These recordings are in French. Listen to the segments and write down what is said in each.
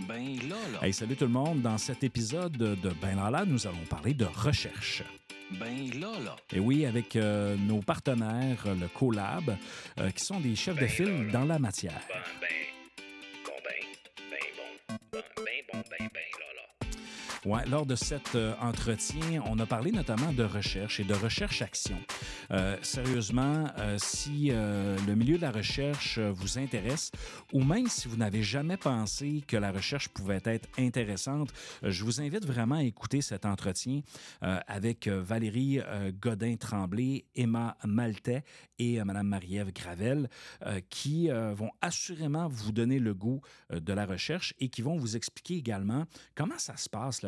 Ben là, là. Hey, salut tout le monde. Dans cet épisode de Ben là, là, nous allons parler de recherche. Ben là, là. Et oui, avec euh, nos partenaires, le Collab, euh, qui sont des chefs de Ben file dans la matière. Ben, ben, Lors de cet euh, entretien, on a parlé notamment de recherche et de recherche-action. Euh, sérieusement, euh, si le milieu de la recherche vous intéresse, ou même si vous n'avez jamais pensé que la recherche pouvait être intéressante, je vous invite vraiment à écouter cet entretien avec Valérie Godin-Tremblay, Emma Maltais et Mme Marie-Ève Gravel, qui vont assurément vous donner le goût de la recherche et qui vont vous expliquer également comment ça se passe,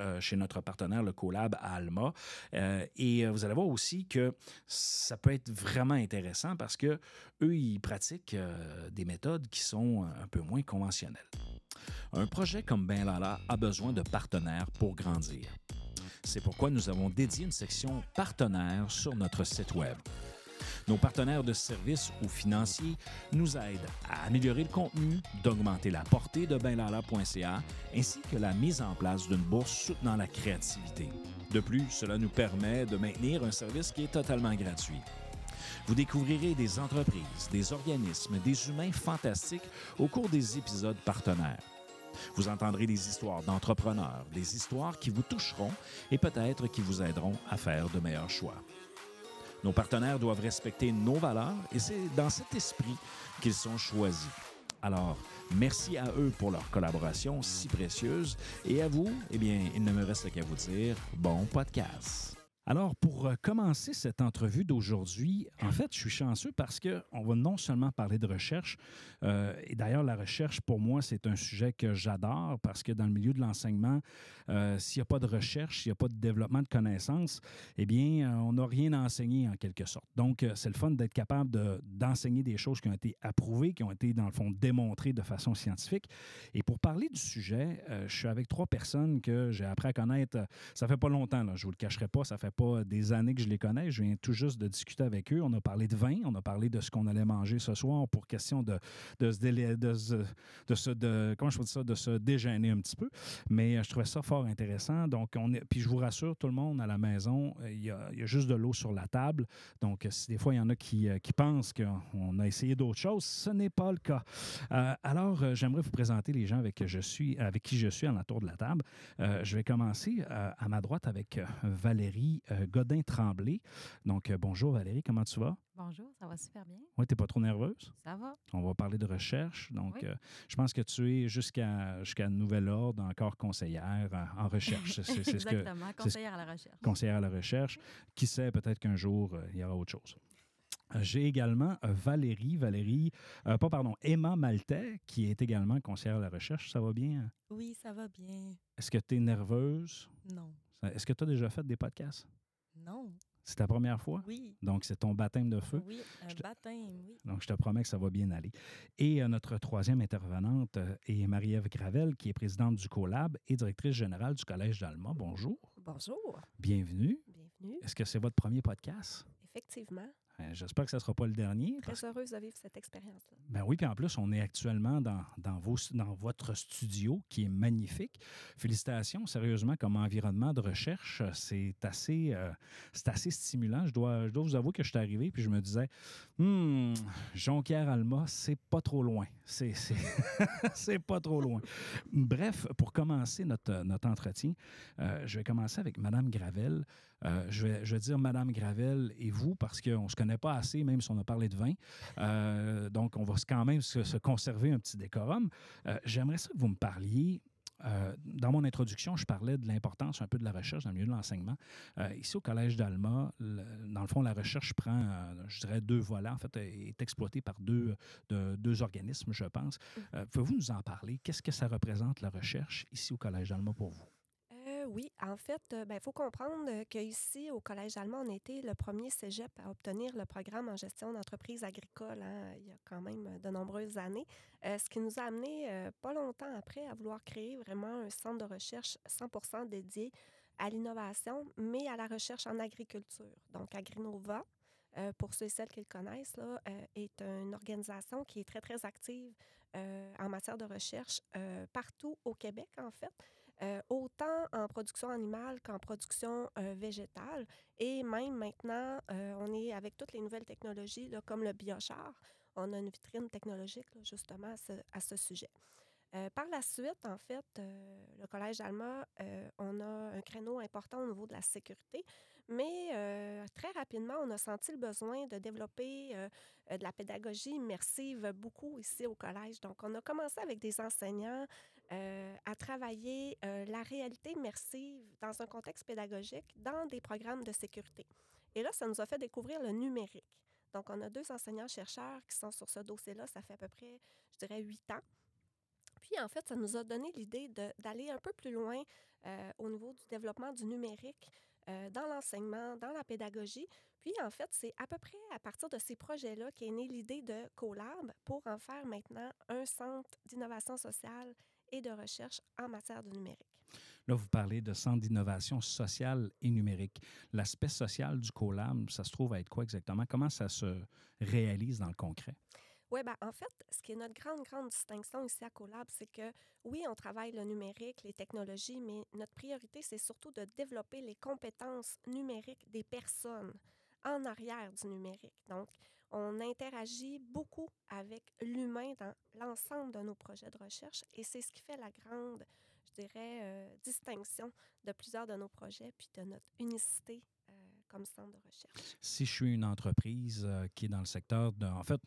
euh, chez notre partenaire, le Collab à Alma. Euh, et euh, vous allez voir aussi que ça peut être vraiment intéressant parce que eux, ils pratiquent des méthodes qui sont un peu moins conventionnelles. Un projet comme Ben Lala a besoin de partenaires pour grandir. C'est pourquoi nous avons dédié une section partenaires sur notre site Web. Nos partenaires de services ou financiers nous aident à améliorer le contenu, d'augmenter la portée de benlala.ca, ainsi que la mise en place d'une bourse soutenant la créativité. De plus, cela nous permet de maintenir un service qui est totalement gratuit. Vous découvrirez des entreprises, des organismes, des humains fantastiques au cours des épisodes partenaires. Vous entendrez des histoires d'entrepreneurs, des histoires qui vous toucheront et peut-être qui vous aideront à faire de meilleurs choix. Nos partenaires doivent respecter nos valeurs et c'est dans cet esprit qu'ils sont choisis. Alors, merci à eux pour leur collaboration si précieuse et à vous, eh bien, il ne me reste qu'à vous dire bon podcast. Alors, pour euh, commencer cette entrevue d'aujourd'hui, en fait, je suis chanceux parce qu'on va non seulement parler de recherche, euh, et d'ailleurs, la recherche, pour moi, c'est un sujet que j'adore parce que dans le milieu de l'enseignement, euh, s'il n'y a pas de recherche, s'il n'y a pas de développement de connaissances, eh bien, on n'a rien à enseigner en quelque sorte. Donc, c'est le fun d'être capable de- d'enseigner des choses qui ont été approuvées, qui ont été, dans le fond, démontrées de façon scientifique. Et pour parler du sujet, je suis avec trois personnes que j'ai appris à connaître. Ça fait pas longtemps, là, je vous le cacherai pas, ça fait pas des années que je les connais. Je viens tout juste de discuter avec eux. On a parlé de vin, on a parlé de ce qu'on allait manger ce soir pour question de, de se délai- de comment je peux dire ça, de se déjeuner un petit peu. Mais euh, je trouvais ça fort intéressant. Donc, on est, puis je vous rassure, tout le monde à la maison, euh, il y a, juste de l'eau sur la table. Donc, euh, si des fois il y en a qui, euh, qui pensent qu'on a essayé d'autres choses, ce n'est pas le cas. Euh, alors, euh, j'aimerais vous présenter les gens avec, que je suis, avec qui je suis à l'entour de la table. Euh, je vais commencer euh, à ma droite avec euh, Valérie euh, Godin-Tremblay. Donc, euh, bonjour Valérie, comment tu vas? Bonjour, ça va super bien. Oui, tu n'es pas trop nerveuse? Ça va? On va parler de recherche. Donc, Oui. euh, je pense que tu es jusqu'à jusqu'à nouvel ordre encore conseillère en, en recherche. C'est- C'est c'est ce que Exactement, c'est ce- conseillère à la recherche. conseillère à la recherche. Qui sait, peut-être qu'un jour, euh, il y aura autre chose. J'ai également Valérie, Valérie, euh, pas pardon, Emma Maltais, qui est également conseillère à la recherche. Ça va bien? Oui, ça va bien. Est-ce que tu es nerveuse? Non. Est-ce que tu as déjà fait des podcasts? Non. C'est ta première fois? Oui. Donc, c'est ton baptême de feu. Oui, un te- baptême, oui. Donc, je te promets que ça va bien aller. Et euh, notre troisième intervenante euh, est Marie-Ève Gravel, qui est présidente du CoLab et directrice générale du Collège d'Alma. Bonjour. Bonjour. Bienvenue. Bienvenue. Est-ce que c'est votre premier podcast? Effectivement, J'espère que ça ne sera pas le dernier. très heureuse de vivre cette expérience-là. Ben oui, puis en plus, on est actuellement dans, dans, vos, dans votre studio qui est magnifique. Félicitations, sérieusement, comme environnement de recherche, c'est assez, euh, c'est assez stimulant. Je dois, je dois vous avouer que je suis arrivé puis je me disais, hmm, Jonquière-Alma, c'est pas trop loin. C'est, pas trop loin. Bref, pour commencer notre, entretien, euh, je vais commencer avec Madame Gravel. Euh, je, vais, dire Madame Gravel et vous parce qu'on ne se connaît pas assez, même si on a parlé de vin. Euh, donc, on va quand même se, se conserver un petit décorum. J'aimerais ça que vous me parliez. Euh, dans mon introduction, je parlais de l'importance un peu de la recherche dans le milieu de l'enseignement. Euh, ici, au Collège d'Alma, le- dans le fond, la recherche prend, euh, je dirais, deux volets. En fait, est exploitée par deux, de- deux organismes, je pense. Euh, Pouvez-vous nous en parler? Qu'est-ce que ça représente, la recherche, ici au Collège d'Alma pour vous? Euh, oui, en fait, il faut comprendre euh, qu'ici, au Collège allemand, on été le premier cégep à obtenir le programme en gestion d'entreprise agricole hein, il y a quand même de nombreuses années, Euh, ce qui nous a amené euh, pas longtemps après à vouloir créer vraiment un centre de recherche 100% dédié à l'innovation, mais à la recherche en agriculture. Donc, Agrinova, euh, pour ceux et celles qui le connaissent, là, euh, est une organisation qui est très, très active euh, en matière de recherche euh, partout au Québec, en fait, euh, autant en production animale qu'en production euh, végétale. Et même maintenant, euh, on est avec toutes les nouvelles technologies, comme le biochar. On a une vitrine technologique, justement, à ce, à ce sujet. Par la suite, en fait, le Collège Alma, euh, on a un créneau important au niveau de la sécurité, mais très rapidement, on a senti le besoin de développer de la pédagogie immersive beaucoup ici au collège. Donc, on a commencé avec des enseignants euh, à travailler euh, la réalité immersive dans un contexte pédagogique dans des programmes de sécurité. Et là, ça nous a fait découvrir le numérique. Donc, on a deux enseignants-chercheurs qui sont sur ce dossier-là. Ça fait à peu près, je dirais, huit ans. Puis, en fait, ça nous a donné l'idée d'aller un peu plus loin euh, au niveau du développement du numérique dans l'enseignement, dans la pédagogie. Puis, en fait, c'est à peu près à partir de ces projets-là qu'est née l'idée de CoLab pour en faire maintenant un centre d'innovation sociale et de recherche en matière de numérique. Là, vous parlez de centre d'innovation sociale et numérique. L'aspect social du CoLab, ça se trouve à être quoi exactement? Comment ça se réalise dans le concret? Oui, ben, en fait, ce qui est notre grande, grande distinction ici à CoLab, c'est que oui, on travaille le numérique, les technologies, mais notre priorité, c'est surtout de développer les compétences numériques des personnes en arrière du numérique. Donc, on interagit beaucoup avec l'humain dans l'ensemble de nos projets de recherche et c'est ce qui fait la grande, je dirais, euh, distinction de plusieurs de nos projets puis de notre unicité euh, comme centre de recherche. Si je suis une entreprise euh, qui est dans le secteur de... En fait,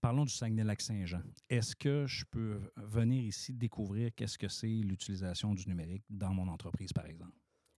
parlons du Saguenay-Lac-Saint-Jean. Est-ce que je peux venir ici découvrir qu'est-ce que c'est l'utilisation du numérique dans mon entreprise, par exemple?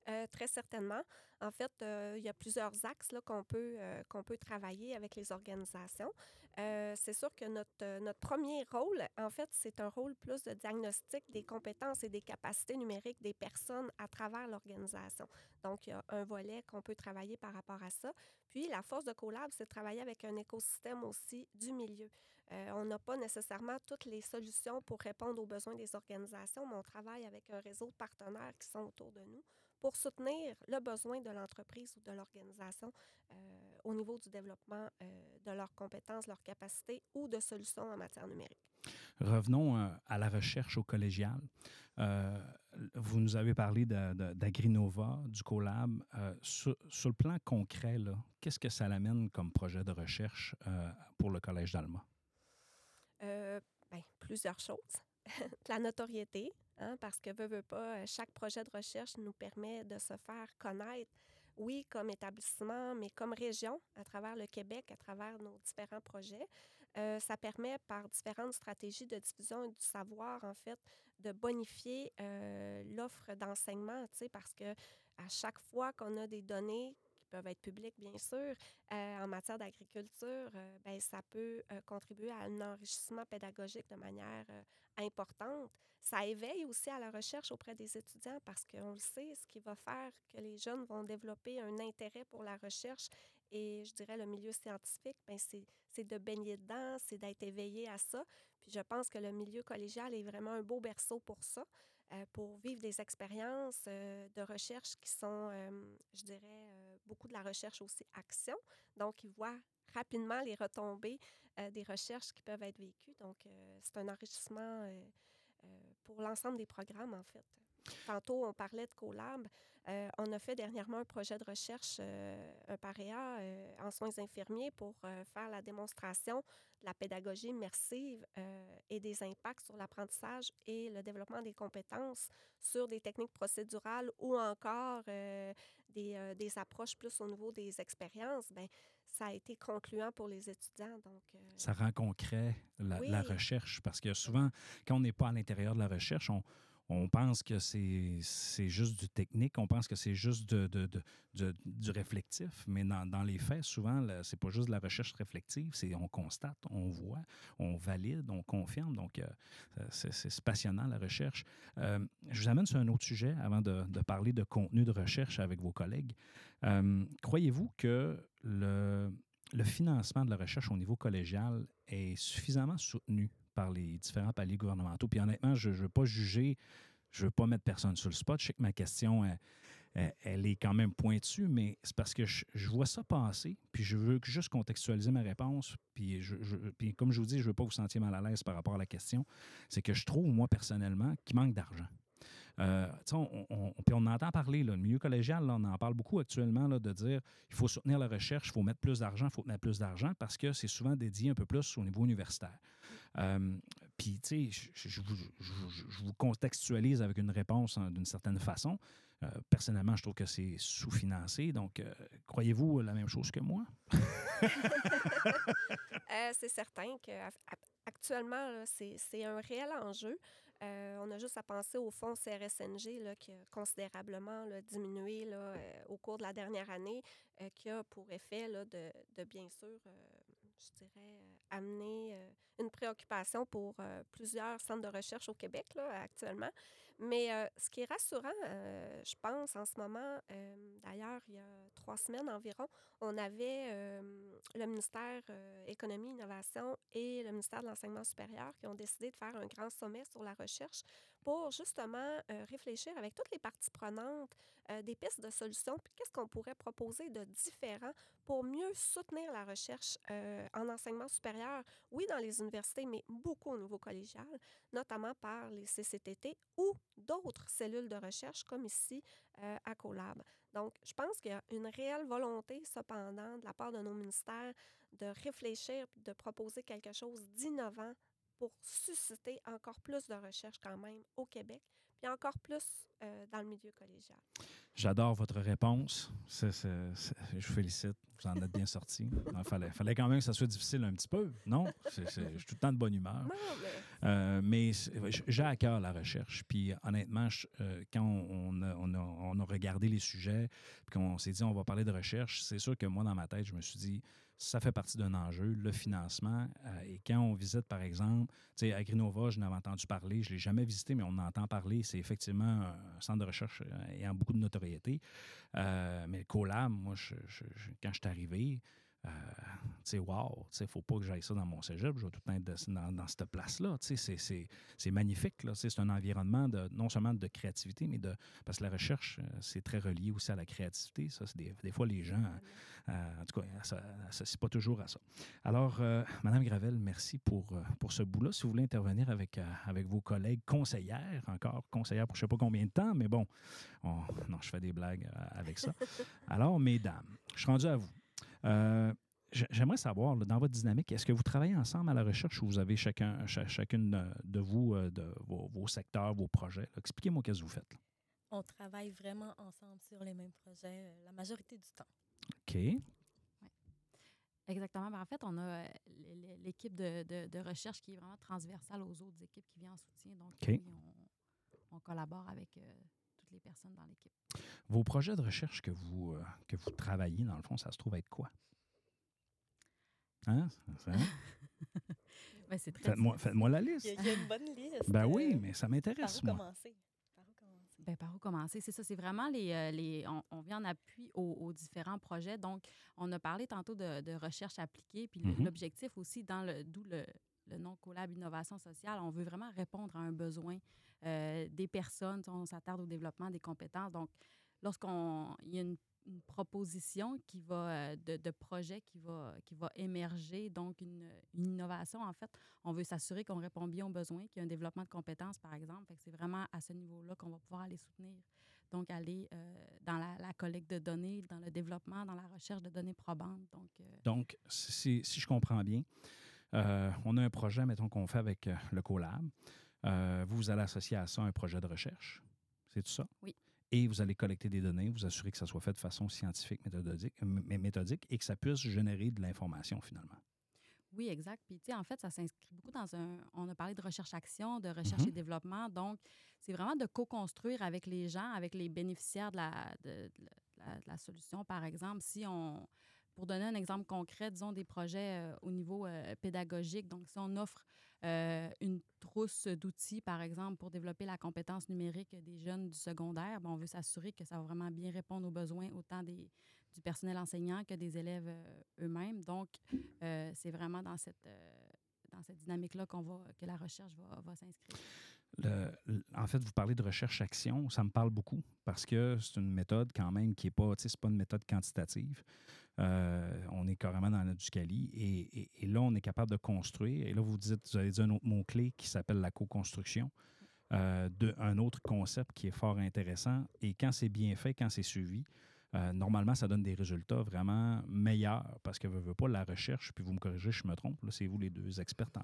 Euh, très certainement. En fait, euh, il y a plusieurs axes qu'on peut, euh, qu'on peut travailler avec les organisations. C'est sûr que notre, notre premier rôle, en fait, c'est un rôle plus de diagnostic des compétences et des capacités numériques des personnes à travers l'organisation. Donc, il y a un volet qu'on peut travailler par rapport à ça. Puis, la force de CoLab, c'est de travailler avec un écosystème aussi du milieu. On n'a pas nécessairement toutes les solutions pour répondre aux besoins des organisations, mais on travaille avec un réseau de partenaires qui sont autour de nous pour soutenir le besoin de l'entreprise ou de l'organisation euh, au niveau du développement euh, de leurs compétences, leurs capacités ou de solutions en matière numérique. Revenons euh, à la recherche au collégial. Euh, vous nous avez parlé d'Agrinova, du CoLab. Euh, sur, sur le plan concret, qu'est-ce que ça l'amène comme projet de recherche euh, pour le Collège d'Alma? Ben, plusieurs choses. la notoriété, hein, parce que, veut, veut pas, chaque projet de recherche nous permet de se faire connaître, oui, comme établissement, mais comme région, à travers le Québec, à travers nos différents projets. Euh, ça permet, par différentes stratégies de diffusion du savoir, en fait, de bonifier euh, l'offre d'enseignement, parce que à chaque fois qu'on a des données peuvent être publiques, bien sûr, euh, en matière d'agriculture, euh, ben, ça peut euh, contribuer à un enrichissement pédagogique de manière importante. Ça éveille aussi à la recherche auprès des étudiants parce qu'on le sait, ce qui va faire que les jeunes vont développer un intérêt pour la recherche et, je dirais, le milieu scientifique, ben, c'est de baigner dedans, c'est d'être éveillé à ça. Puis je pense que le milieu collégial est vraiment un beau berceau pour ça, pour vivre des expériences de recherche qui sont, je dirais, beaucoup de la recherche aussi action. Donc, ils voient rapidement les retombées euh, des recherches qui peuvent être vécues. Donc, euh, c'est un enrichissement euh, pour l'ensemble des programmes, en fait. Tantôt, on parlait de CoLab. Euh, on a fait dernièrement un projet de recherche, euh, un PAREA, euh, en soins infirmiers pour euh, faire la démonstration de la pédagogie immersive euh, et des impacts sur l'apprentissage et le développement des compétences sur des techniques procédurales ou encore euh, des, des approches plus au niveau des expériences. Ben, ça a été concluant pour les étudiants. Donc, Ça rend concret la, Oui. la recherche parce que souvent, quand on n'est pas à l'intérieur de la recherche, on, on pense que c'est juste du technique, on pense que c'est juste du réflectif, mais dans, dans les faits, souvent, c'est pas juste de la recherche réflective, c'est on constate, on voit, on valide, on confirme. Donc, euh, c'est c'est- passionnant, la recherche. Euh, je vous amène sur un autre sujet avant de, parler de contenu de recherche avec vos collègues. Euh, Croyez-vous que le, le financement de la recherche au niveau collégial est suffisamment soutenu par les différents paliers gouvernementaux. Puis honnêtement, je ne veux pas juger, je ne veux pas mettre personne sur le spot. Je sais que ma question, elle, elle, elle est quand même pointue, mais c'est parce que je, vois ça passer, puis je veux juste contextualiser ma réponse, puis, comme je vous dis, je ne veux pas vous sentir mal à l'aise par rapport à la question, c'est que je trouve, moi, personnellement, qu'il manque d'argent. Euh, sais, on, on- puis on entend parler, là, le milieu collégial, on en parle beaucoup actuellement, là, de dire il faut soutenir la recherche, il faut mettre plus d'argent, il faut mettre plus d'argent, parce que c'est souvent dédié un peu plus au niveau universitaire. Euh, puis, tu sais, je, vous- contextualise avec une réponse hein, d'une certaine façon. Euh, personnellement, je trouve que c'est sous-financé. Donc, euh, croyez-vous la même chose que moi? C'est certain qu'actuellement, c'est c'est un réel enjeu. On a juste à penser au fonds CRSNG là, qui a considérablement diminué au cours de la dernière année, qui a pour effet de, de, bien sûr, je dirais, amener une préoccupation pour euh, plusieurs centres de recherche au Québec là, actuellement. Mais euh, ce qui est rassurant, euh, je pense, en ce moment, d'ailleurs, il y a trois semaines environ, on avait le ministère Économie, Innovation et le ministère de l'Enseignement supérieur qui ont décidé de faire un grand sommet sur la recherche pour justement euh, réfléchir avec toutes les parties prenantes euh, des pistes de solutions, puis qu'est-ce qu'on pourrait proposer de différent pour mieux soutenir la recherche euh, en enseignement supérieur, oui, dans les universités, mais beaucoup au niveau collégial, notamment par les CCTT ou d'autres cellules de recherche comme ici à CoLab. Donc, je pense qu'il y a une réelle volonté, cependant, de la part de nos ministères de réfléchir de proposer quelque chose d'innovant pour susciter encore plus de recherche quand même au Québec, puis encore plus euh, dans le milieu collégial. J'adore votre réponse. Je vous félicite. Vous en êtes bien sorti. Il fallait, fallait quand même que ça soit difficile un petit peu, non? Je suis tout le temps de bonne humeur. Non, mais Euh, mais j'ai à cœur la recherche. Puis honnêtement, je- euh, quand on a, on, a, on a regardé les sujets, puis qu'on s'est dit on va parler de recherche, c'est sûr que moi, dans ma tête, je me suis dit ça fait partie d'un enjeu, le financement. Euh, et quand on visite, par exemple, tu sais, Agrinova, je n'avais entendu parler, je ne l'ai jamais visité, mais on en entend parler. C'est effectivement un centre de recherche euh, ayant beaucoup de notoriété. Euh, mais le CoLab, moi, je- quand je suis arrivé, euh, tu sais, wow, tu sais, faut pas que j'aille ça dans mon cégep, je vais tout le temps être de- dans, dans cette place-là. Tu sais, c'est- magnifique, là. Tu sais, C'est un environnement de, non seulement de créativité, mais de. Parce que la recherche, euh, c'est très relié aussi à la créativité. Ça, c'est des, des fois, les gens, euh, en tout cas, ça n'associe pas toujours à ça. Alors, euh, Madame Gravel, merci pour, pour ce bout-là. Si vous voulez intervenir avec, avec vos collègues conseillères, encore conseillères pour je ne sais pas combien de temps, mais bon, on- non, je fais des blagues avec ça. Alors, mesdames, je suis rendu à vous. Euh, J'aimerais savoir, là, dans votre dynamique, est-ce que vous travaillez ensemble à la recherche ou vous avez chacun, cha- chacune de vous, euh, de vos, vos secteurs, vos projets? Expliquez-moi qu'est-ce que vous faites. là. On travaille vraiment ensemble sur les mêmes projets euh, la majorité du temps. OK. Exactement. Ben, en fait, on a euh, l'équipe de, de- de recherche qui est vraiment transversale aux autres équipes qui viennent en soutien. Donc, oui, on, on collabore avec euh, toutes les personnes dans l'équipe. Vos projets de recherche que vous, euh, que vous travaillez, dans le fond, ça se trouve être quoi? Hein? C'est- hein? Ben, c'est très Faites-moi la liste. Il y, a, il y a une bonne liste. Ben oui, mais ça Par m'intéresse, où moi. commencer? Par où commencer? Ben, par où commencer? C'est ça, c'est vraiment les. euh, les on, on vient en appui aux, aux différents projets. Donc, on a parlé tantôt de, de recherche appliquée, puis Mhm. l'objectif aussi, dans le d'où le, le nom Collab Innovation sociale, on veut vraiment répondre à un besoin euh, des personnes. On s'attarde au développement des compétences. Donc, lorsqu'on il y a une, proposition qui va euh, de, projet qui va qui va émerger, donc une, innovation en fait, on veut s'assurer qu'on répond bien aux besoins, qu'il y a un développement de compétences par exemple. C'est vraiment à ce niveau-là qu'on va pouvoir aller soutenir. Donc aller euh, dans la, collecte de données, dans le développement, dans la recherche de données probantes. Donc si je comprends bien, euh, on a un projet, mettons, qu'on fait avec euh, le CoLab. Euh, vous, vous allez associer à ça un projet de recherche. C'est tout ça? Oui. Et vous allez collecter des données, vous assurer que ça soit fait de façon scientifique, méthodique, méthodique et que ça puisse générer de l'information finalement. Oui, exact. Puis, tu sais, en fait, ça s'inscrit beaucoup dans un. On a parlé de recherche-action, de recherche Mhm. et développement. Donc, c'est vraiment de co-construire avec les gens, avec les bénéficiaires de la, de, de la, de la solution. Par exemple, si on. Pour donner un exemple concret, disons des projets euh, au niveau euh, pédagogique. Donc, si on offre euh, une trousse d'outils, par exemple, pour développer la compétence numérique des jeunes du secondaire, ben, on veut s'assurer que ça va vraiment bien répondre aux besoins autant des, du personnel enseignant que des élèves eux-mêmes. Donc, c'est vraiment dans cette, dans cette dynamique-là qu'on que la recherche va, va s'inscrire. En fait, vous parlez de recherche-action, ça me parle beaucoup parce que c'est une méthode quand même qui n'est pas, c'est pas une méthode quantitative. Euh, on est carrément dans Cali et, et- là, on est capable de construire. Et là, vous dites, vous avez dit un autre mot-clé qui s'appelle la co-construction. Euh, de, un autre concept qui est fort intéressant. Et quand c'est bien fait, quand c'est suivi, euh, normalement, ça donne des résultats vraiment meilleurs parce que veut, veut pas la recherche, puis vous me corrigez, je me trompe, c'est vous les deux expertes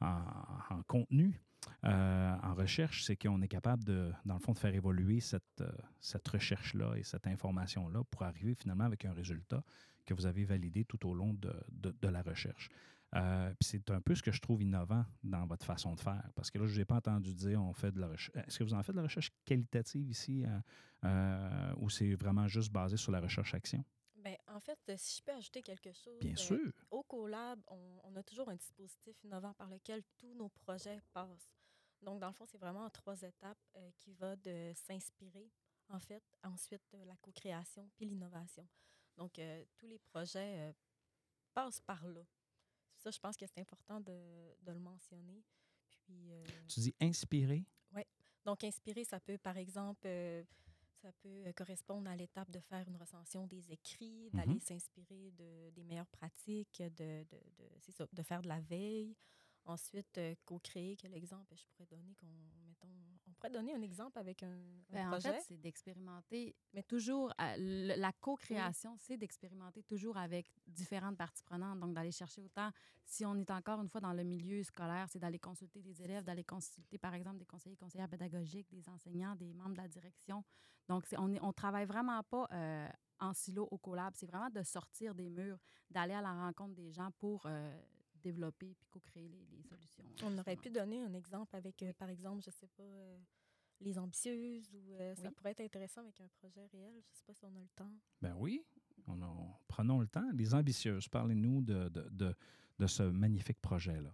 en, en- en contenu, euh, en recherche, c'est qu'on est capable de, dans le fond, de faire évoluer cette, euh, cette recherche-là et cette information-là pour arriver finalement avec un résultat que vous avez validé tout au long de, de- la recherche. Euh, c'est un peu ce que je trouve innovant dans votre façon de faire. Parce que là, je n'ai pas entendu dire on fait de la recherche. Est-ce que vous en faites de la recherche qualitative ici euh, ou c'est vraiment juste basé sur la recherche-action? Ben, en fait, si je peux ajouter quelque chose. Bien euh, sûr. Au CoLab, on, on a toujours un dispositif innovant par lequel tous nos projets passent. Donc, dans le fond, c'est vraiment en trois étapes euh, qui va de s'inspirer, en fait, ensuite euh, la co-création puis l'innovation. Donc, euh, tous les projets passent par là. Ça, je pense que c'est important de, de le mentionner. Puis, euh, Tu dis inspiré. donc, inspirer, ça peut, par exemple, ça peut euh, correspondre à l'étape de faire une recension des écrits, d'aller Mhm. s'inspirer de, des meilleures pratiques, de, de, de, c'est ça, de faire de la veille. Ensuite, euh, co-créer, quel exemple je pourrais donner qu'on, mettons, on pourrait donner un exemple avec un, un Ben, en projet? fait, c'est d'expérimenter, mais toujours, le- la co-création, c'est d'expérimenter toujours avec différentes parties prenantes. Donc, d'aller chercher autant, si on est encore une fois dans le milieu scolaire, c'est d'aller consulter des élèves, d'aller consulter, par exemple, des conseillers, conseillères pédagogiques, des enseignants, des membres de la direction. Donc, c'est- on ne on travaille vraiment pas euh, en silo au collab. C'est vraiment de sortir des murs, d'aller à la rencontre des gens pour euh, développer puis co-créer les, les solutions. on aurait pu donner un exemple avec, euh, par exemple, je sais pas, euh, les ambitieuses, ou euh, ça pourrait être intéressant avec un projet réel. Je sais pas si on a le temps. Ben oui. On a- prenons le temps. Les ambitieuses, parlez-nous de, de, de, de ce magnifique projet-là.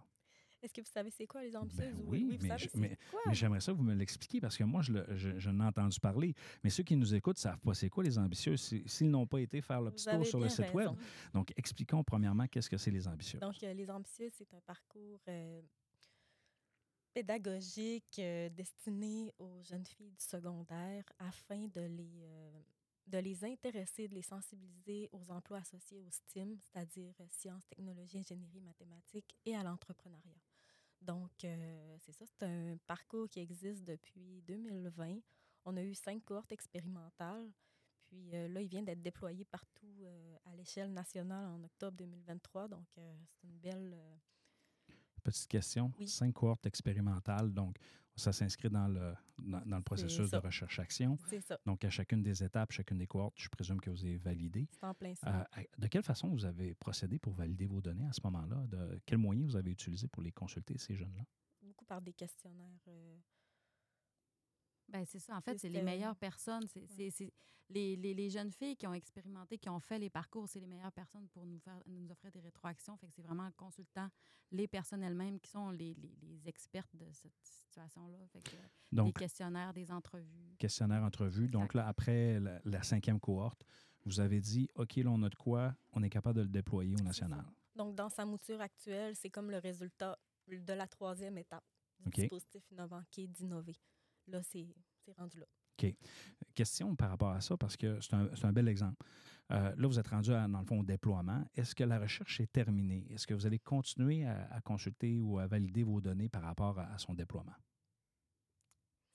Est-ce que vous savez c'est quoi les ambitieuses? ou- Ben oui, vous mais savez je- mais- quoi? Mais j'aimerais ça que vous me l'expliquiez parce que moi, je, le- je, je n'ai entendu parler. Mais ceux qui nous écoutent ne savent pas c'est quoi les ambitieux si- s'ils n'ont pas été faire le petit tour sur le site web. Donc, expliquons premièrement qu'est-ce que c'est les ambitieux. Donc, euh, Les Ambitieuses, c'est un parcours euh, pédagogique euh, destiné aux jeunes filles du secondaire afin de les, de les intéresser, de les sensibiliser aux emplois associés au STEAM, c'est-à-dire sciences, technologies, ingénierie, mathématiques et à l'entrepreneuriat. Donc, euh, c'est ça, c'est un parcours qui existe depuis 2020. On a eu cinq cohortes expérimentales. Puis euh, là, il vient d'être déployé partout euh, à l'échelle nationale en octobre 2023. Donc, c'est une belle. Petite question. Oui. Cinq cohortes expérimentales. Donc, ça s'inscrit dans le, dans, dans le processus de recherche-action. c'est ça, Donc, à chacune des étapes, chacune des cohortes, je présume que vous avez validé. c'est en plein ça. Euh, de quelle façon vous avez procédé pour valider vos données à ce moment-là? De quels moyens vous avez utilisé pour les consulter, ces jeunes-là? Beaucoup par des questionnaires. euh, Ben, c'est ça. En fait, C'est c'est ce les que- meilleures personnes. C'est Ouais. les, les, les jeunes filles qui ont expérimenté, qui ont fait les parcours, c'est les meilleures personnes pour nous, faire, nous offrir des rétroactions. Fait que c'est vraiment en consultant les personnes elles-mêmes qui sont les, les, les expertes de cette situation-là. Fait que, euh, des Donc, questionnaires, des entrevues. questionnaire entrevue. Donc là, après la, la cinquième cohorte, vous avez dit, OK, là, on a de quoi, on est capable de le déployer au national. Donc, dans sa mouture actuelle, c'est comme le résultat de la troisième étape du dispositif innovant qui est d'innover. Là, c'est rendu là. Question par rapport à ça, parce que c'est un, c'est un bel exemple. Euh, là, vous êtes rendu, à, dans le fond, au déploiement. Est-ce que la recherche est terminée? Est-ce que vous allez continuer à, à consulter ou à valider vos données par rapport à, à son déploiement?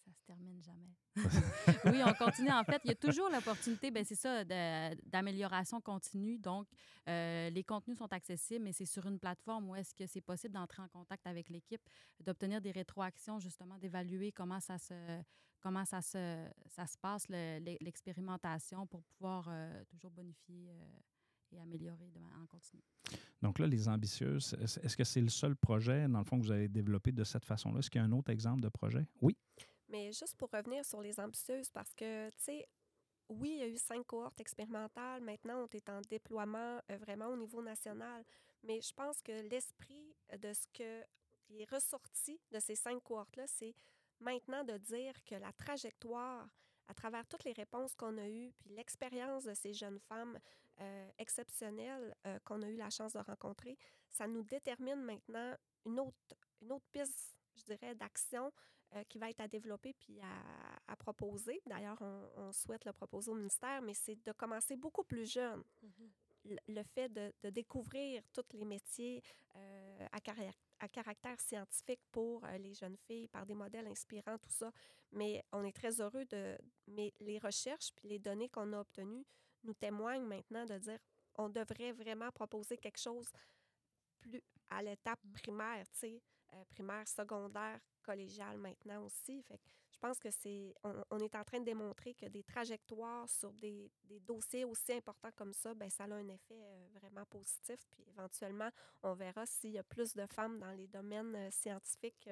Ça se termine jamais. oui, on continue. En fait, il y a toujours l'opportunité, ben c'est ça, d'amélioration continue. Donc, euh, les contenus sont accessibles, mais c'est sur une plateforme où est-ce que c'est possible d'entrer en contact avec l'équipe, d'obtenir des rétroactions, justement, d'évaluer comment ça se comment ça se, ça se passe, le- l'e- l'expérimentation, pour pouvoir euh, toujours bonifier euh, et améliorer en continu. Donc là, les ambitieuses, est-ce que c'est le seul projet, dans le fond, que vous avez développé de cette façon-là? Est-ce qu'il y a un autre exemple de projet? Oui. Mais juste pour revenir sur les ambitieuses, parce que, tu sais, oui, il y a eu cinq cohortes expérimentales. Maintenant, on est en déploiement euh, vraiment au niveau national. Mais je pense que l'esprit de ce qui est ressorti de ces cinq cohortes-là, c'est maintenant de dire que la trajectoire, à travers toutes les réponses qu'on a eues, puis l'expérience de ces jeunes femmes euh, exceptionnelles euh, qu'on a eu la chance de rencontrer, ça nous détermine maintenant une autre, une autre piste, je dirais, d'action euh, qui va être à développer puis à, à proposer. D'ailleurs, on, on souhaite le proposer au ministère, mais c'est de commencer beaucoup plus jeune. Mhm. Le, le fait de, de découvrir tous les métiers euh, à, caractère scientifique pour euh, les jeunes filles par des modèles inspirants, tout ça. Mais on est très heureux de. Mais les recherches puis les données qu'on a obtenues nous témoignent maintenant de dire on devrait vraiment proposer quelque chose plus à l'étape primaire, tu sais, euh, primaire, secondaire, collégiale maintenant aussi. Je pense que c'est, on, est en train de démontrer que des trajectoires sur des, des dossiers aussi importants comme ça, ben ça a un effet euh, vraiment positif. Puis éventuellement, on verra s'il y a plus de femmes dans les domaines euh, scientifiques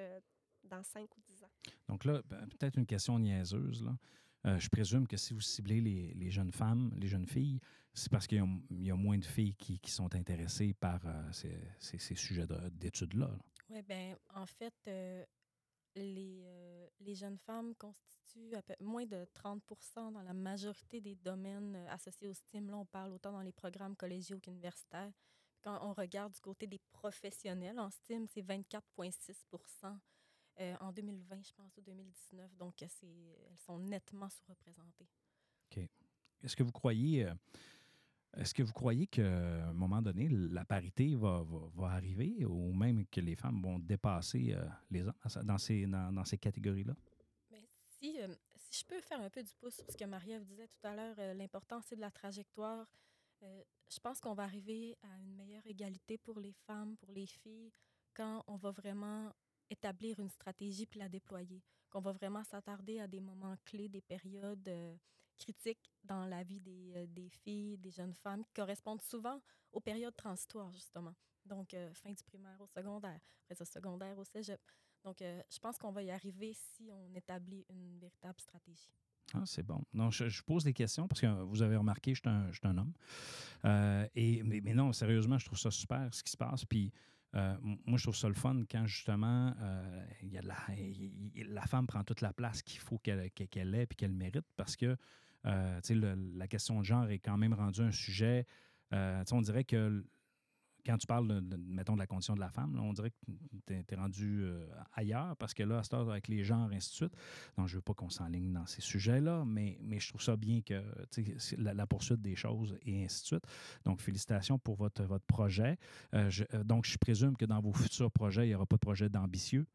dans 5 ou 10 ans. Donc là, ben, peut-être une question niaiseuse. Là. Je présume que si vous ciblez les, les jeunes femmes, les jeunes filles, c'est parce qu'il y, a- moins de filles qui, qui sont intéressées par ces, ces- ces sujets de- d'études-là. là. Oui, bien, en fait, euh, les, euh, les jeunes femmes constituent moins de 30% dans la majorité des domaines euh, associés au STEAM. Là, on parle autant dans les programmes collégiaux qu'universitaires. Quand on regarde du côté des professionnels en STEAM, c'est 24,6% euh, en 2020, je pense, ou 2019. Donc, elles sont nettement sous-représentées. Est-ce que vous croyez, est-ce que vous croyez qu'à un moment donné, la parité va, arriver ou même que les femmes vont dépasser euh, les hommes dans, ces, dans, ces catégories-là? Si, euh, si je peux faire un peu du pouce sur ce que Marie-Ève disait tout à l'heure, euh, l'important, c'est de la trajectoire. Je pense qu'on va arriver à une meilleure égalité pour les femmes, pour les filles, quand on va vraiment établir une stratégie puis la déployer. Qu'on va vraiment s'attarder à des moments clés, des périodes critiques dans la vie des, euh, des filles, des jeunes femmes, qui correspondent souvent aux périodes transitoires, justement. Donc, euh, fin du primaire au secondaire, après ça, secondaire au cégep. Donc, euh, je pense qu'on va y arriver si on établit une véritable stratégie. Ah, c'est bon. Non, je, pose des questions parce que vous avez remarqué, je suis un, je suis un homme. Et, mais, non, sérieusement, je trouve ça super ce qui se passe. Puis moi, je trouve ça le fun quand justement la, femme prend toute la place qu'il faut qu'elle ait et qu'elle mérite parce que euh, la question de genre est quand même rendue un sujet. euh, on dirait que quand tu parles, de, mettons, de la condition de la femme, on dirait que tu es, rendu euh, ailleurs parce que là, à cette heure, avec les genres, ainsi de suite. Donc, je veux pas qu'on s'enligne dans ces sujets-là, mais, mais je trouve ça bien que la, poursuite des choses et ainsi de suite. Donc, félicitations pour votre, votre projet. Je- donc, je présume que dans vos futurs projets, il n'y aura pas de projet d'ambitieux?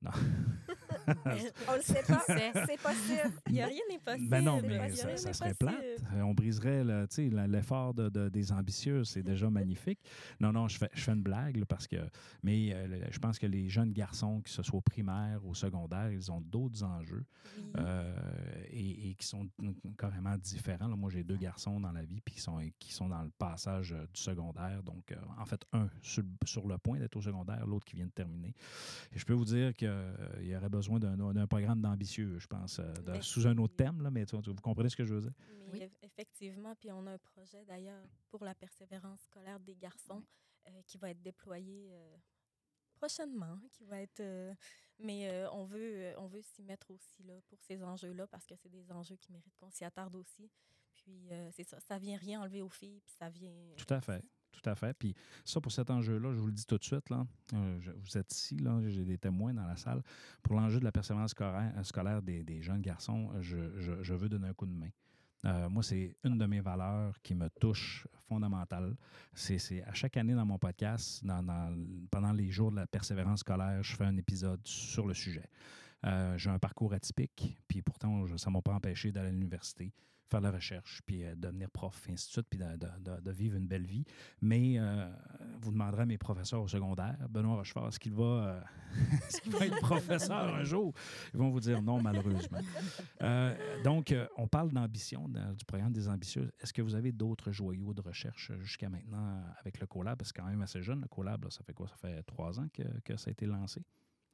Non. On le sait pas, C'est- c'est possible. Il n'y a rien n'est possible. Ben non, Il y a mais rien ça, serait plate. possible. Euh, On briserait le- tu sais, la- l'effort de, de- des ambitieux. C'est déjà magnifique. Non, non, je fais, je fais une blague là, parce que. Mais euh, je pense que les jeunes garçons, que ce soit au primaire ou au secondaire, ils ont d'autres enjeux Oui. euh, et, et qui sont carrément différents. Là, moi, j'ai deux garçons dans la vie puis qui sont, qui sont dans le passage du secondaire. Donc, euh, en fait, un sur, le- sur le point d'être au secondaire, l'autre qui vient de terminer. Et je peux vous dire qu'il y aurait besoin d'un d'un programme d'ambitieux, je pense, euh, de- sous un autre thème, là, mais tu- vous comprenez ce que je veux dire? Mais Oui. eff- effectivement, puis on a un projet d'ailleurs pour la persévérance scolaire des garçons euh, qui va être déployé euh, prochainement, qui va être. euh, mais euh, on veut, on veut s'y mettre aussi là pour ces enjeux-là parce que c'est des enjeux qui méritent qu'on s'y attarde aussi. Puis euh, c'est ça, ça vient rien enlever aux filles, puis ça vient. Tout à fait. Tout à fait. Puis ça, pour cet enjeu-là, je vous le dis tout de suite, là, euh, vous êtes ici, là, j'ai des témoins dans la salle. Pour l'enjeu de la persévérance scolaire, euh, scolaire des, jeunes garçons, euh, je, veux donner un coup de main. Moi, c'est une de mes valeurs qui me touche fondamentale. C'est à chaque année dans mon podcast, pendant les jours de la persévérance scolaire, je fais un épisode sur le sujet. J'ai un parcours atypique, puis pourtant, je- ça ne m'a pas empêché d'aller à l'université, faire de la recherche, puis euh, devenir prof, et puis de, de- de- vivre une belle vie. Mais euh, vous demanderez à mes professeurs au secondaire, Benoît Rochefort, est-ce qu'il va, euh, qu'il va être professeur un jour? Ils vont vous dire non, malheureusement. Donc, on parle d'ambition, du programme des ambitieux. Est-ce que vous avez d'autres joyaux de recherche jusqu'à maintenant avec le collab? C'est quand même assez jeune, le collab. ça fait quoi? Ça fait trois ans que, que ça a été lancé?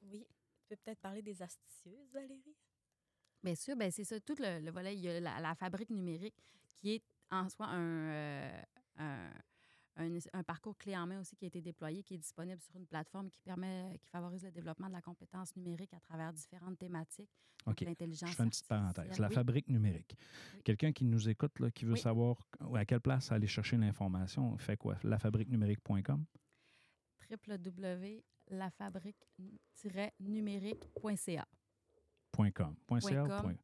Oui. Tu peux peut-être parler des astucieuses, Valérie? Bien sûr, ben c'est ça. Tout le, le volet, il y a la, la fabrique numérique qui est en soi un, euh, un, un- un parcours clé en main aussi qui a été déployé, qui est disponible sur une plateforme qui permet, qui favorise le développement de la compétence numérique à travers différentes thématiques. Donc, OK. L'intelligence Je fais une petite parenthèse. La Oui. fabrique numérique. Oui. Quelqu'un qui nous écoute, là, qui veut Oui. savoir à quelle place aller chercher l'information, fait quoi? Lafabriquenumérique.com? www.lafabrique-numérique.ca. .com. .ca, Point com.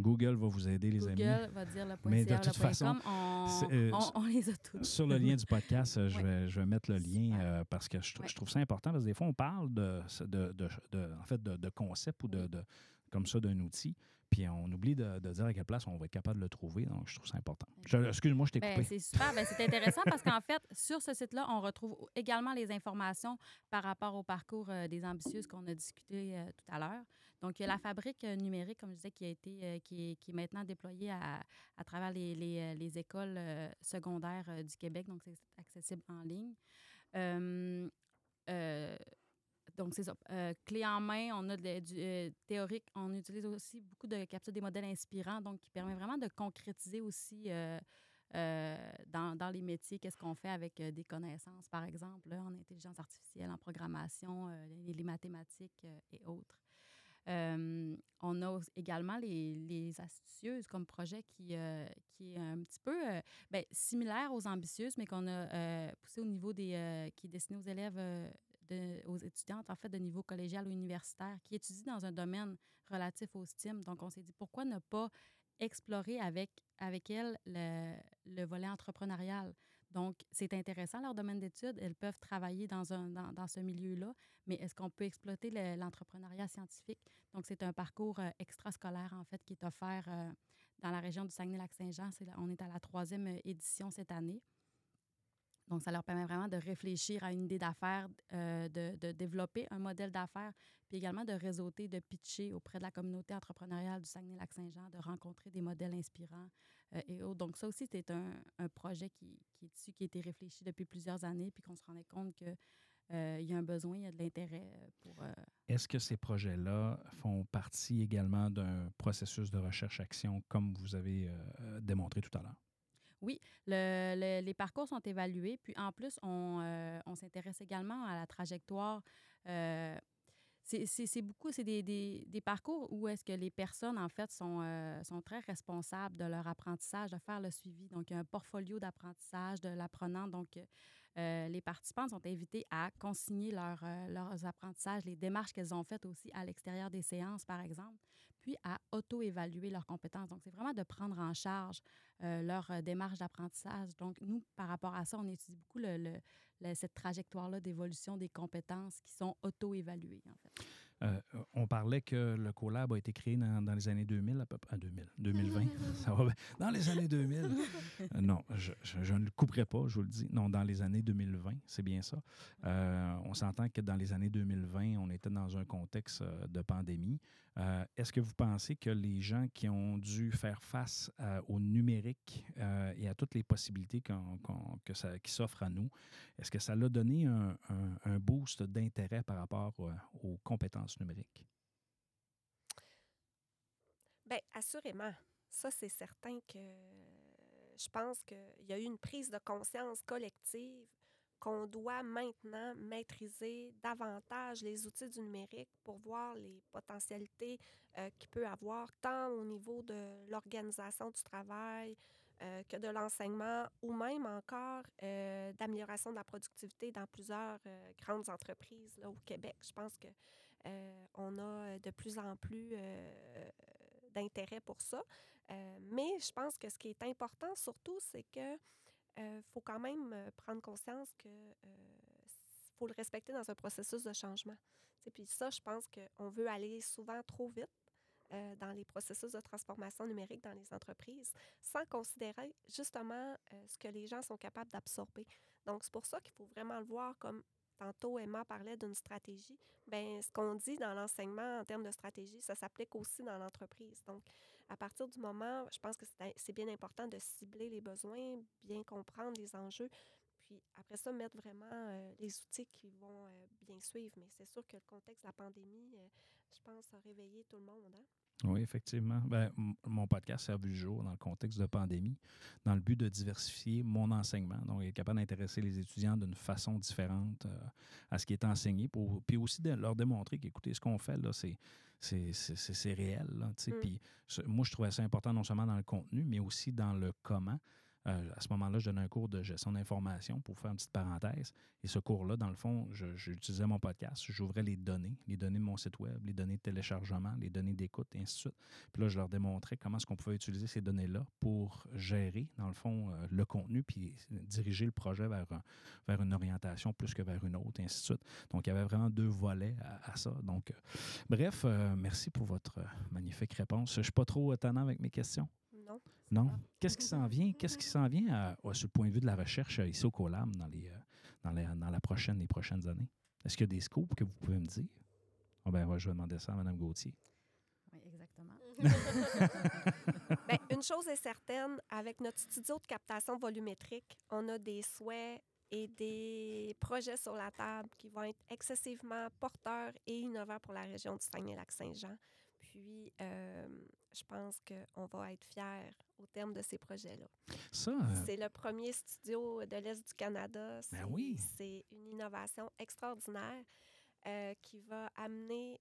Google va vous aider, les amis. Google va dire point Mais de toute façon, .com, on, c'est, euh, on- on les a tous. Sur le lien du podcast, euh, je, Ouais. vais, je vais mettre le lien euh, parce que je, trou- Ouais. je trouve ça important parce que des fois, on parle de, de, de- de- en fait, de, concept ou de- comme ça d'un outil, puis on oublie de, de dire à quelle place on va être capable de le trouver. Donc, je trouve ça important. Excuse-moi, je t'ai Ben, coupé. c'est super. Ben, c'est intéressant parce qu'en fait, sur ce site-là, on retrouve également les informations par rapport au parcours euh, des ambitieuses qu'on a discuté euh, tout à l'heure. Donc, il y a la fabrique euh, numérique, comme je disais, qui a été, euh, qui, est, qui est maintenant déployée à, à travers les, les, les écoles secondaires du Québec. Donc, c'est accessible en ligne. Donc, c'est ça. Euh, clé en main, on a de- du euh, théorique. On utilise aussi beaucoup de capsules des modèles inspirants, donc qui permet vraiment de concrétiser aussi euh, dans, dans les métiers qu'est-ce qu'on fait avec des connaissances, par exemple, en intelligence artificielle, en programmation, les, mathématiques et autres. On a également les, les astucieuses comme projet qui, qui est un petit peu ben, similaire aux ambitieuses, mais qu'on a poussé au niveau des. qui est destiné aux élèves, aux étudiantes, en fait, de niveau collégial ou universitaire, qui étudient dans un domaine relatif au STEAM. Donc, on s'est dit pourquoi ne pas explorer avec, avec elles le, le volet entrepreneurial? Donc, c'est intéressant leur domaine d'études. Elles peuvent travailler dans, un, dans, ce milieu-là, mais est-ce qu'on peut exploiter le- l'entrepreneuriat scientifique? Donc, c'est un parcours euh, extrascolaire, en fait, qui est offert euh, dans la région du Saguenay-Lac-Saint-Jean. On est à la troisième euh, édition cette année. Donc, ça leur permet vraiment de réfléchir à une idée d'affaires, euh, de, de développer un modèle d'affaires, puis également de réseauter, de pitcher auprès de la communauté entrepreneuriale du Saguenay-Lac-Saint-Jean, de rencontrer des modèles inspirants euh, et autres. Donc, ça aussi, c'est un, un projet qui, qui est qui a été réfléchi depuis plusieurs années, puis qu'on se rendait compte qu'il y a un besoin, il y a de l'intérêt euh, pour... euh, Est-ce que ces projets-là font partie également d'un processus de recherche-action comme vous avez euh, démontré tout à l'heure? Le- le- les parcours sont évalués. Puis en plus, on, euh, s'intéresse également à la trajectoire. euh, c'est- beaucoup, c'est des, parcours où est-ce que les personnes, en fait, sont, euh, sont très responsables de leur apprentissage, de faire le suivi. Donc, il y a un portfolio d'apprentissage de l'apprenant. Donc, les participants sont invités à consigner leur, leurs apprentissages, les démarches qu'elles ont faites aussi à l'extérieur des séances, par exemple, puis à auto-évaluer leurs compétences. Donc, c'est vraiment de prendre en charge euh, leur euh, démarche d'apprentissage. Donc, nous, par rapport à ça, on étudie beaucoup le- le- le- cette trajectoire-là d'évolution des compétences qui sont auto-évaluées, en fait. Euh, on parlait que le collab a été créé dans, dans les années 2000, à peu près. ah, 2000, 2020, ça va bien. Dans les années 2000. Euh, non, je, je- je ne le couperai pas, je vous le dis. Non, dans les années 2020, c'est bien ça. On s'entend que dans les années 2020, on était dans un contexte de pandémie. Euh, Est-ce que vous pensez que les gens qui ont dû faire face euh, au numérique euh, et à toutes les possibilités que ça, qui s'offrent à nous, est-ce que ça l'a donné un, un- boost d'intérêt par rapport aux compétences numériques? Bien, assurément. Ça, c'est certain que je pense qu'il y a eu une prise de conscience collective qu'on doit maintenant maîtriser davantage les outils du numérique pour voir les potentialités euh, qu'il peut avoir tant au niveau de l'organisation du travail euh, que de l'enseignement ou même encore euh, d'amélioration de la productivité dans plusieurs euh, grandes entreprises là, au Québec. Je pense que on a de plus en plus d'intérêt pour ça. Mais je pense que ce qui est important surtout, c'est que euh, faut quand même euh, prendre conscience que euh, faut le respecter dans un processus de changement. Et puis ça, je pense qu'on veut aller souvent trop vite dans les processus de transformation numérique dans les entreprises, sans considérer justement ce que les gens sont capables d'absorber. Donc, c'est pour ça qu'il faut vraiment le voir comme tantôt Emma parlait d'une stratégie. Bien, ce qu'on dit dans l'enseignement en termes de stratégie, ça s'applique aussi dans l'entreprise. Donc, à partir du moment, je pense que c'est- bien important de cibler les besoins, bien comprendre les enjeux, puis après ça, mettre vraiment euh, les outils qui vont euh, bien suivre. Mais c'est sûr que le contexte de la pandémie, euh, je pense, a réveillé tout le monde. hein. Oui, effectivement. Ben, mon podcast a vu le jour dans le contexte de pandémie, dans le but de diversifier mon enseignement. Donc, être capable d'intéresser les étudiants d'une façon différente euh, à ce qui est enseigné, pour, puis aussi de leur démontrer qu'écoutez, ce qu'on fait, là, c'est. C'est c'est- réel. Là. Mm. Puis moi, je trouvais ça important non seulement dans le contenu, mais aussi dans le comment. Euh, à ce moment-là, je donnais un cours de gestion d'information pour faire une petite parenthèse. Et ce cours-là, dans le fond, j'utilisais mon podcast, j'ouvrais les données, les données de mon site web, les données de téléchargement, les données d'écoute, et ainsi de suite. Puis là, je leur démontrais comment est-ce qu'on pouvait utiliser ces données-là pour gérer, dans le fond, euh, le contenu, puis diriger le projet vers, vers une orientation plus que vers une autre, et ainsi de suite. Donc, il y avait vraiment deux volets à, ça. Donc, euh, bref, merci pour votre magnifique réponse. Je ne suis pas trop étonnant avec mes questions. Non? Non. Qu'est-ce qui s'en vient? Qu'est-ce qui s'en vient à- ouais, sur le point de vue de la recherche euh, ici au Colab dans, les, euh, dans, les- dans la prochaine, les prochaines années? Est-ce qu'il y a des scopes que vous pouvez me dire? Ah ben, ouais, je vais demander ça à Mme Gauthier. Oui, exactement. Ben, une chose est certaine, avec notre studio de captation volumétrique, on a des souhaits et des projets sur la table qui vont être excessivement porteurs et innovants pour la région du Saguenay-Lac-Saint-Jean. Puis, euh, je pense qu'on va être fiers au terme de ces projets-là. Ça, euh, C'est le premier studio de l'Est du Canada. Ben C'est- oui. C'est une innovation extraordinaire euh, qui va amener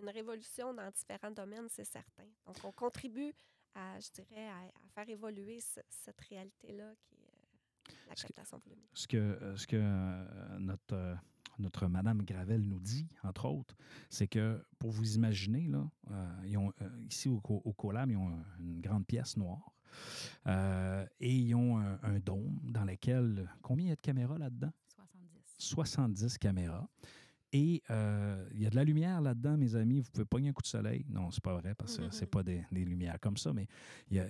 une révolution dans différents domaines, c'est certain. Donc, on contribue à, je dirais, à, à faire évoluer ce- cette réalité-là qui est la captation volumétrique. ce que, ce que notre, notre Madame Gravel nous dit, entre autres, c'est que pour vous imaginer, là, euh, ils ont, euh, ici au, au Colab, ils ont un- une grande pièce noire euh, et ils ont un, un dôme dans lequel, combien il y a de caméras là-dedans? 70. 70 caméras. Et euh, il y a de la lumière là-dedans, mes amis. Vous pouvez pogner un coup de soleil. Non, c'est pas vrai parce que c'est pas des, des lumières comme ça, mais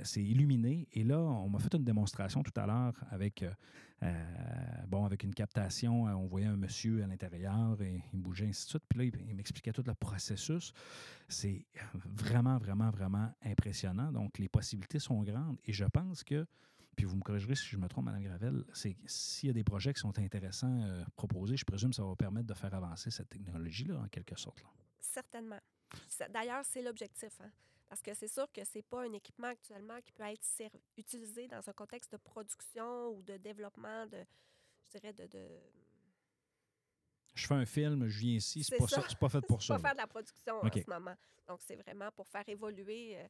c'est illuminé. Et là, on m'a fait une démonstration tout à l'heure avec, euh, euh, bon, avec une captation. On voyait un monsieur à l'intérieur et il bougeait, ainsi de suite. Puis là, il, il m'expliquait tout le processus. C'est vraiment, vraiment, vraiment impressionnant. Donc, les possibilités sont grandes. Et je pense que puis vous me corrigerez si je me trompe, Mme Gravel, c'est s'il y a des projets qui sont intéressants euh, proposés, je présume que ça va permettre de faire avancer cette technologie-là, en quelque sorte. là. Certainement. D'ailleurs, c'est l'objectif. hein. Parce que c'est sûr que ce n'est pas un équipement actuellement qui peut être utilisé dans un contexte de production ou de développement de, je dirais, de, de, Je fais un film, je viens ici, c'est C'est pas, ça. ça, c'est pas fait pour C'est ça. pas là. faire de la production OK. en ce moment. Donc, c'est vraiment pour faire évoluer. euh,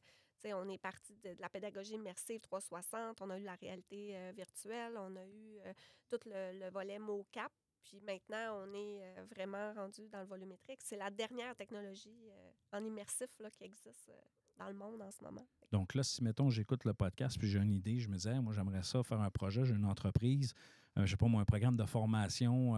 on est parti de, de la pédagogie immersive 360, on a eu la réalité euh, virtuelle, on a eu euh, tout le, le volet mocap. Puis maintenant, on est euh, vraiment rendu dans le volumétrique. C'est la dernière technologie en immersif là, qui existe dans le monde en ce moment. Donc là, si, mettons, j'écoute le podcast puis j'ai une idée, je me disais, moi, j'aimerais ça faire un projet, j'ai une entreprise, je sais pas moi, un programme de formation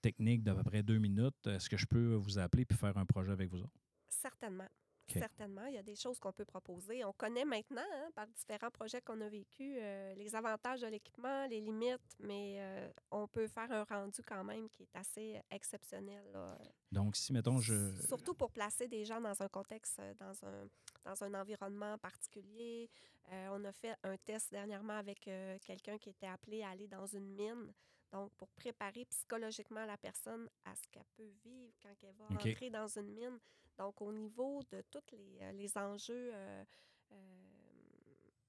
technique d'à peu près deux minutes. Est-ce que je peux vous appeler puis faire un projet avec vous autres? Certainement. Certainement, il y a des choses qu'on peut proposer. On connaît maintenant, hein, par différents projets qu'on a vécus, euh, les avantages de l'équipement, les limites, mais euh, on peut faire un rendu quand même qui est assez exceptionnel. là. Donc, si, mettons, je. Surtout pour placer des gens dans un contexte, euh, dans un, dans un environnement particulier. Euh, on a fait un test dernièrement avec quelqu'un qui était appelé à aller dans une mine. Donc, pour préparer psychologiquement la personne à ce qu'elle peut vivre quand elle va entrer dans une mine. Donc, au niveau de tous les, euh, enjeux euh, euh,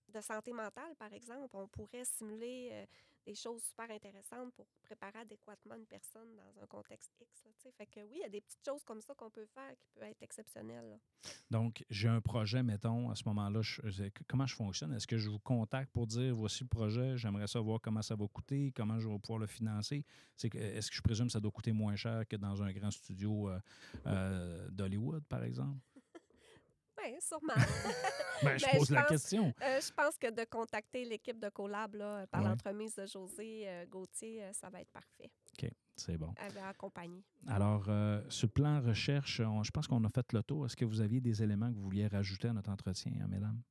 de santé mentale, par exemple, on pourrait simuler des choses super intéressantes pour préparer adéquatement une personne dans un contexte X. là, fait que oui, il y a des petites choses comme ça qu'on peut faire qui peuvent être exceptionnelles. Donc, j'ai un projet, mettons, à ce moment-là, comment je fonctionne? Est-ce que je vous contacte pour dire voici le projet, j'aimerais savoir comment ça va coûter, comment je vais pouvoir le financer? C'est que- Est-ce que je présume que ça doit coûter moins cher que dans un grand studio euh, euh, d'Hollywood, par exemple? Oui, sûrement. Ben, je Ben, pose je la pense- question. Euh, je pense que de contacter l'équipe de Collab là, par Ouais. l'entremise de José euh, Gauthier, euh, ça va être parfait. OK, c'est bon. Elle va accompagner. Alors, sur le plan recherche, on- je pense qu'on a fait le tour. Est-ce que vous aviez des éléments que vous vouliez rajouter à notre entretien, hein, mesdames?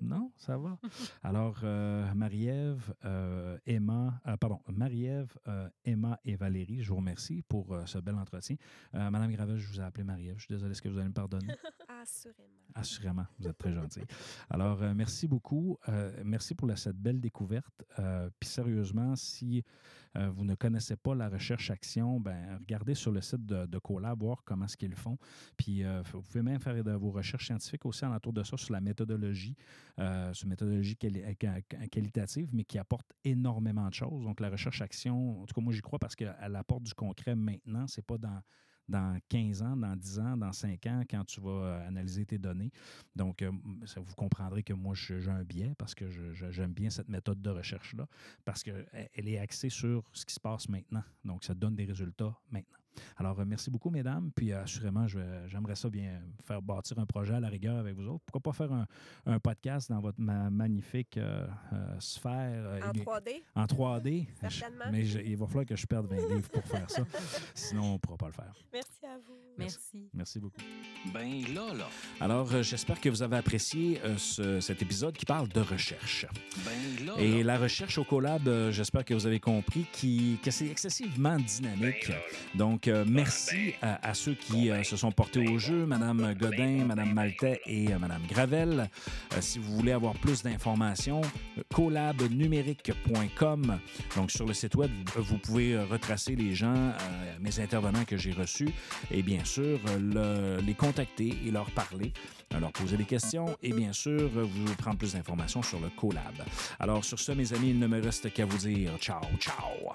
Non. Ça va. Alors, euh, Marie-Ève, euh, Emma, euh, pardon, Marie-Ève, euh, Emma et Valérie, je vous remercie pour ce bel entretien. Madame Gravel, je vous ai appelé Marie-Ève. Je suis désolé, est-ce que vous allez me pardonner? Assurément. Assurément, vous êtes très gentil. Alors, merci beaucoup. Merci pour la- cette belle découverte. Puis sérieusement, si vous ne connaissez pas la recherche-action, ben, regardez sur le site de, de Colab, voir comment est-ce qu'ils font. Puis vous pouvez même faire de vos recherches scientifiques aussi alentour de ça sur la méthodologie, euh, sur une méthodologie euh, qua- qua- qualitative, mais qui apporte énormément de choses. Donc, la recherche-action, en tout cas, moi, j'y crois parce qu'elle apporte du concret maintenant. C'est pas dans dans 15 ans, dans 10 ans, dans 5 ans, quand tu vas euh, analyser tes données. Donc, euh, vous comprendrez que moi, j'ai un biais parce que j'aime bien cette méthode de recherche-là, parce qu'elle elle est axée sur ce qui se passe maintenant. Donc, ça donne des résultats maintenant. Alors, euh, merci beaucoup, mesdames. Puis, euh, assurément, j'aimerais ça bien faire bâtir un projet à la rigueur avec vous autres. Pourquoi pas faire un, un podcast dans votre ma- magnifique euh, euh, sphère En illu- 3D, en 3D? Certainement. Mais je- il va falloir que je perde 20 livres pour faire ça. Sinon, on ne pourra pas le faire. Merci à vous. Merci. Merci beaucoup. Ben là, là. Alors, euh, j'espère que vous avez apprécié euh, ce- cet épisode qui parle de recherche. Ben là, Et la recherche au collab, euh, j'espère que vous avez compris qui, que c'est excessivement Ben dynamique. là, là. Donc, euh, merci à, à ceux qui euh, se sont portés au jeu, Madame Godin, Madame Maltais et euh, Madame Gravel. Euh, si vous voulez avoir plus d'informations, collabnumérique.com. Donc, sur le site web, vous, vous pouvez euh, retracer les gens, euh, mes intervenants que j'ai reçus, et bien sûr, euh, le- les contacter et leur parler, euh, leur poser des questions, et bien sûr, euh, vous prendre plus d'informations sur le collab. Alors, sur ce, mes amis, il ne me reste qu'à vous dire ciao, ciao.